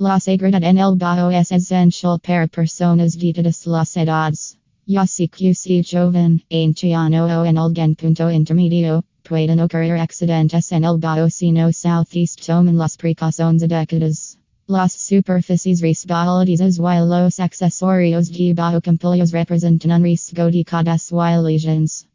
La seguridad en el bajo es esencial para personas de las edades. Ya si QC joven, anciano o en algún punto intermedio, pueden ocurrir accidentes en el bajo sino southeast southeast toman las precauciones adecuadas. Las superficies resbaladizas y los accesorios de bajo completos representan un riesgo de cadas y lesiones.